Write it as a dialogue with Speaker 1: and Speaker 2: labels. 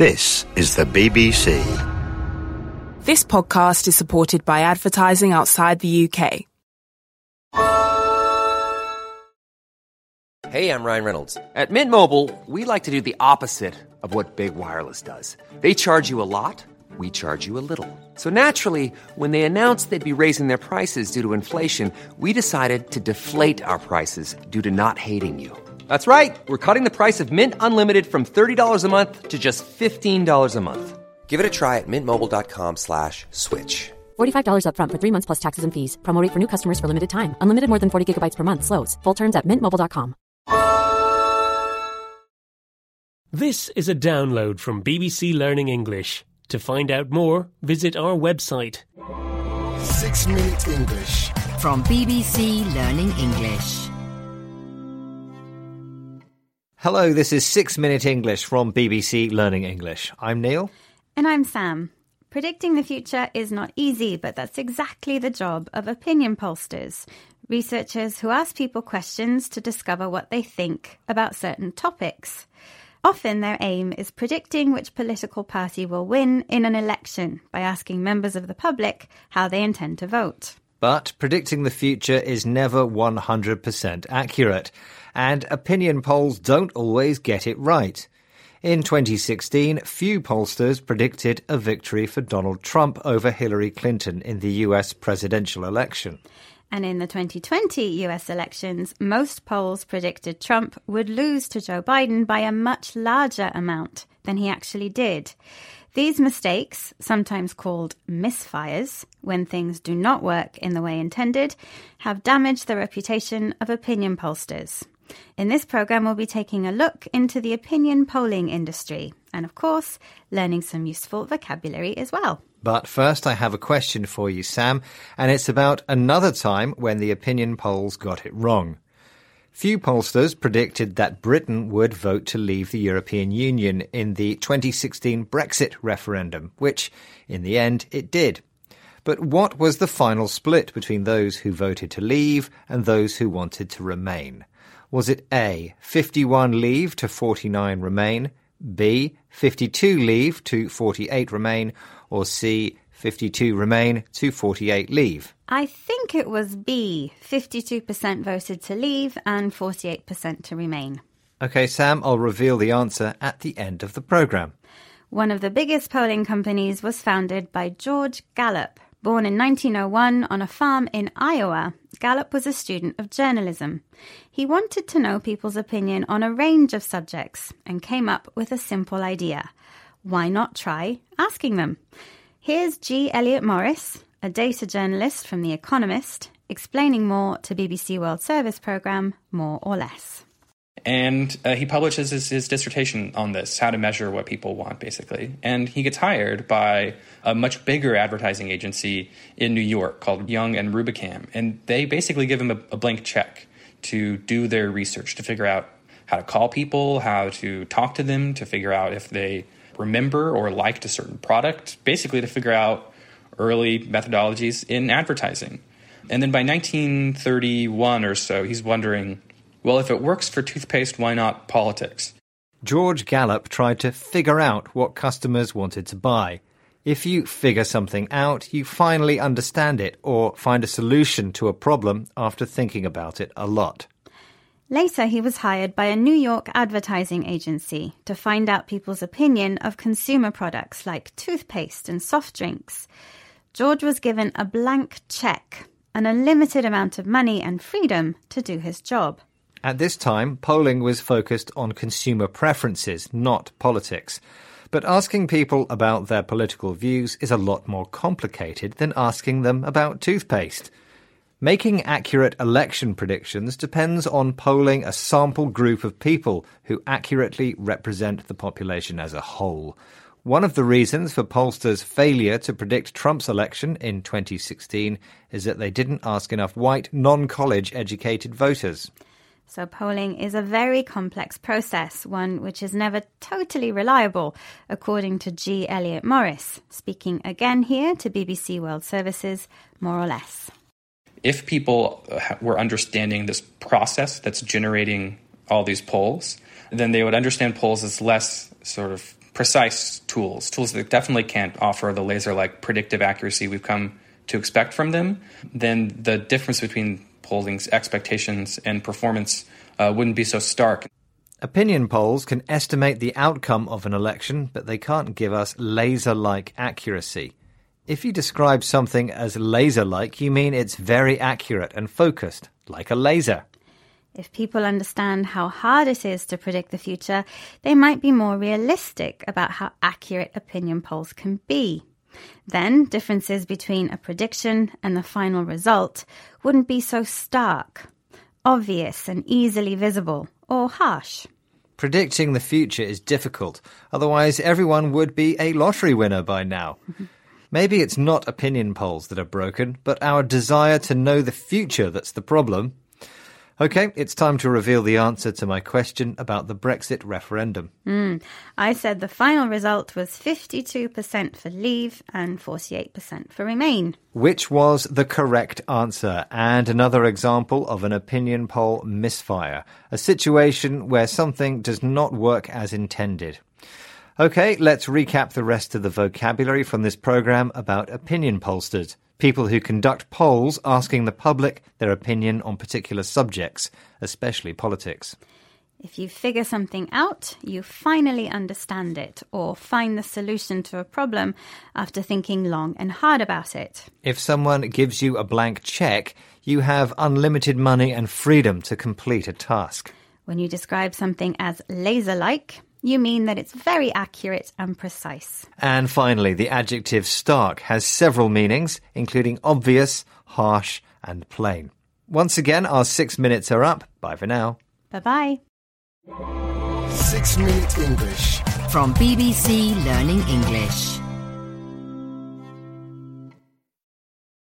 Speaker 1: This is the BBC.
Speaker 2: This podcast is supported by advertising outside the UK.
Speaker 3: Hey, I'm Ryan Reynolds. At Mint Mobile, we like to do the opposite of what Big Wireless does. They charge you a lot, we charge you a little. So naturally, when they announced they'd be raising their prices due to inflation, we decided to deflate our prices due to not hating you. That's right. We're cutting the price of Mint Unlimited from $30 a month to just $15 a month. Give it a try at mintmobile.com slash switch.
Speaker 4: $45 upfront for three months plus taxes and fees. Promo rate for new customers for limited time. Unlimited more than 40 gigabytes per month. Slows. Full terms at mintmobile.com.
Speaker 5: This is a download from BBC Learning English. To find out more, visit our website.
Speaker 6: Six Minute English.
Speaker 7: From BBC Learning English.
Speaker 8: Hello, this is Six Minute English from BBC Learning English. I'm Neil.
Speaker 9: And I'm Sam. Predicting the future is not easy, but that's exactly the job of opinion pollsters, researchers who ask people questions to discover what they think about certain topics. Often their aim is predicting which political party will win in an election by asking members of the public how they intend to vote.
Speaker 8: But predicting the future is never 100% accurate, and opinion polls don't always get it right. In 2016, few pollsters predicted a victory for Donald Trump over Hillary Clinton in the US presidential election.
Speaker 9: And in the 2020 US elections, most polls predicted Trump would lose to Joe Biden by a much larger amount than he actually did. These mistakes, sometimes called misfires, when things do not work in the way intended, have damaged the reputation of opinion pollsters. In this program, we'll be taking a look into the opinion polling industry and, of course, learning some useful vocabulary as well.
Speaker 8: But first, I have a question for you, Sam, and it's about another time when the opinion polls got it wrong. Few pollsters predicted that Britain would vote to leave the European Union in the 2016 Brexit referendum, which, in the end, it did. But what was the final split between those who voted to leave and those who wanted to remain? Was it A, 51 leave to 49 remain, B, 52 leave to 48 remain, or C, 52 remain 248 leave?
Speaker 9: I think it was B. 52% voted to leave and 48% to remain.
Speaker 8: Okay, Sam, I'll reveal the answer at the end of the programme.
Speaker 9: One of the biggest polling companies was founded by George Gallup. Born in 1901 on a farm in Iowa, Gallup was a student of journalism. He wanted to know people's opinion on a range of subjects and came up with a simple idea. Why not try asking them? Here's G. Elliot Morris, a data journalist from The Economist, explaining more to BBC World Service programme More or Less.
Speaker 10: And uh, he publishes his, his, dissertation on this, how to measure what people want, basically. And he gets hired by a much bigger advertising agency in New York called Young and Rubicam. And they basically give him a, a blank check to do their research, to figure out how to call people, how to talk to them, to figure out if they remember or liked a certain product, basically to figure out early methodologies in advertising. And then by 1931 or so, he's wondering well, if it works for toothpaste, why not politics?
Speaker 8: George Gallup tried to figure out what customers wanted to buy. If you figure something out, you finally understand it or find a solution to a problem after thinking about it a lot.
Speaker 9: Later, he was hired by a New York advertising agency to find out people's opinion of consumer products like toothpaste and soft drinks. George was given a blank check and a limited amount of money and freedom to do his job.
Speaker 8: At this time, polling was focused on consumer preferences, not politics. But asking people about their political views is a lot more complicated than asking them about toothpaste. Making accurate election predictions depends on polling a sample group of people who accurately represent the population as a whole. One of the reasons for pollsters' failure to predict Trump's election in 2016 is that they didn't ask enough white, non college educated voters.
Speaker 9: So, polling is a very complex process, one which is never totally reliable, according to G. Elliot Morris, speaking again here to BBC World Services, more or less.
Speaker 10: If people were understanding this process that's generating all these polls, then they would understand polls as less sort of precise tools, tools that definitely can't offer the laser like predictive accuracy we've come to expect from them, then the difference between polling's expectations and performance uh, wouldn't be so stark.
Speaker 8: Opinion polls can estimate the outcome of an election, but they can't give us laser like accuracy. If you describe something as laser like, you mean it's very accurate and focused, like a laser.
Speaker 9: If people understand how hard it is to predict the future, they might be more realistic about how accurate opinion polls can be. Then differences between a prediction and the final result wouldn't be so stark, obvious, and easily visible, or harsh.
Speaker 8: Predicting the future is difficult, otherwise, everyone would be a lottery winner by now. Maybe it's not opinion polls that are broken, but our desire to know the future that's the problem. Okay, it's time to reveal the answer to my question about the Brexit referendum.
Speaker 9: Mm. I said the final result was 52% for leave and 48% for remain.
Speaker 8: Which was the correct answer, and another example of an opinion poll misfire, a situation where something does not work as intended. Okay, let's recap the rest of the vocabulary from this program about opinion pollsters people who conduct polls asking the public their opinion on particular subjects, especially politics.
Speaker 9: If you figure something out, you finally understand it or find the solution to a problem after thinking long and hard about it.
Speaker 8: If someone gives you a blank check, you have unlimited money and freedom to complete a task.
Speaker 9: When you describe something as laser like, you mean that it's very accurate and precise.
Speaker 8: And finally, the adjective stark has several meanings, including obvious, harsh, and plain. Once again, our six minutes are up. Bye for now.
Speaker 9: Bye bye.
Speaker 6: Six Minute English.
Speaker 7: From BBC Learning English.